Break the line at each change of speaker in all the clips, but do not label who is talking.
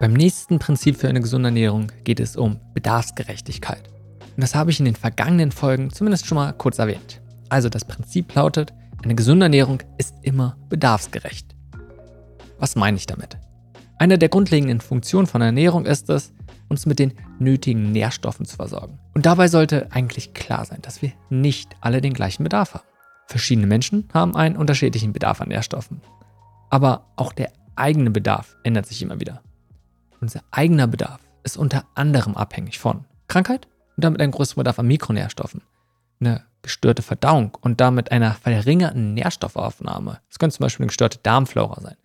Beim nächsten Prinzip für eine gesunde Ernährung geht es um Bedarfsgerechtigkeit. Und das habe ich in den vergangenen Folgen zumindest schon mal kurz erwähnt. Also das Prinzip lautet, eine gesunde Ernährung ist immer bedarfsgerecht. Was meine ich damit? Eine der grundlegenden Funktionen von Ernährung ist es, uns mit den nötigen Nährstoffen zu versorgen. Und dabei sollte eigentlich klar sein, dass wir nicht alle den gleichen Bedarf haben. Verschiedene Menschen haben einen unterschiedlichen Bedarf an Nährstoffen. Aber auch der eigene Bedarf ändert sich immer wieder. Unser eigener Bedarf ist unter anderem abhängig von Krankheit und damit einem größeren Bedarf an Mikronährstoffen, eine gestörte Verdauung und damit einer verringerten Nährstoffaufnahme. Das könnte zum Beispiel eine gestörte Darmflora sein.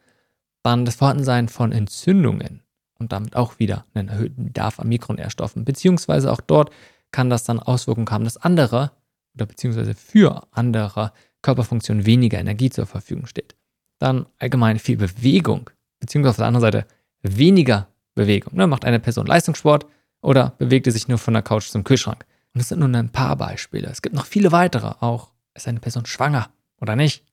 Dann das Vorhandensein von Entzündungen und damit auch wieder einen erhöhten Bedarf an Mikronährstoffen, beziehungsweise auch dort kann das dann Auswirkungen haben, dass andere oder beziehungsweise für andere Körperfunktionen weniger Energie zur Verfügung steht. Dann allgemein viel Bewegung, beziehungsweise auf der anderen Seite weniger Bewegung. Ne? Macht eine Person Leistungssport oder bewegte sich nur von der Couch zum Kühlschrank. Und das sind nur ein paar Beispiele. Es gibt noch viele weitere. Auch ist eine Person schwanger oder nicht.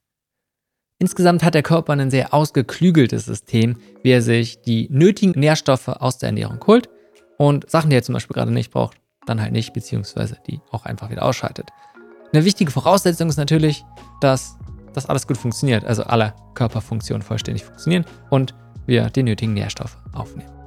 Insgesamt hat der Körper ein sehr ausgeklügeltes System, wie er sich die nötigen Nährstoffe aus der Ernährung holt und Sachen, die er zum Beispiel gerade nicht braucht, dann halt nicht, beziehungsweise die auch einfach wieder ausschaltet. Eine wichtige Voraussetzung ist natürlich, dass das alles gut funktioniert, also alle Körperfunktionen vollständig funktionieren und wir die nötigen Nährstoffe aufnehmen.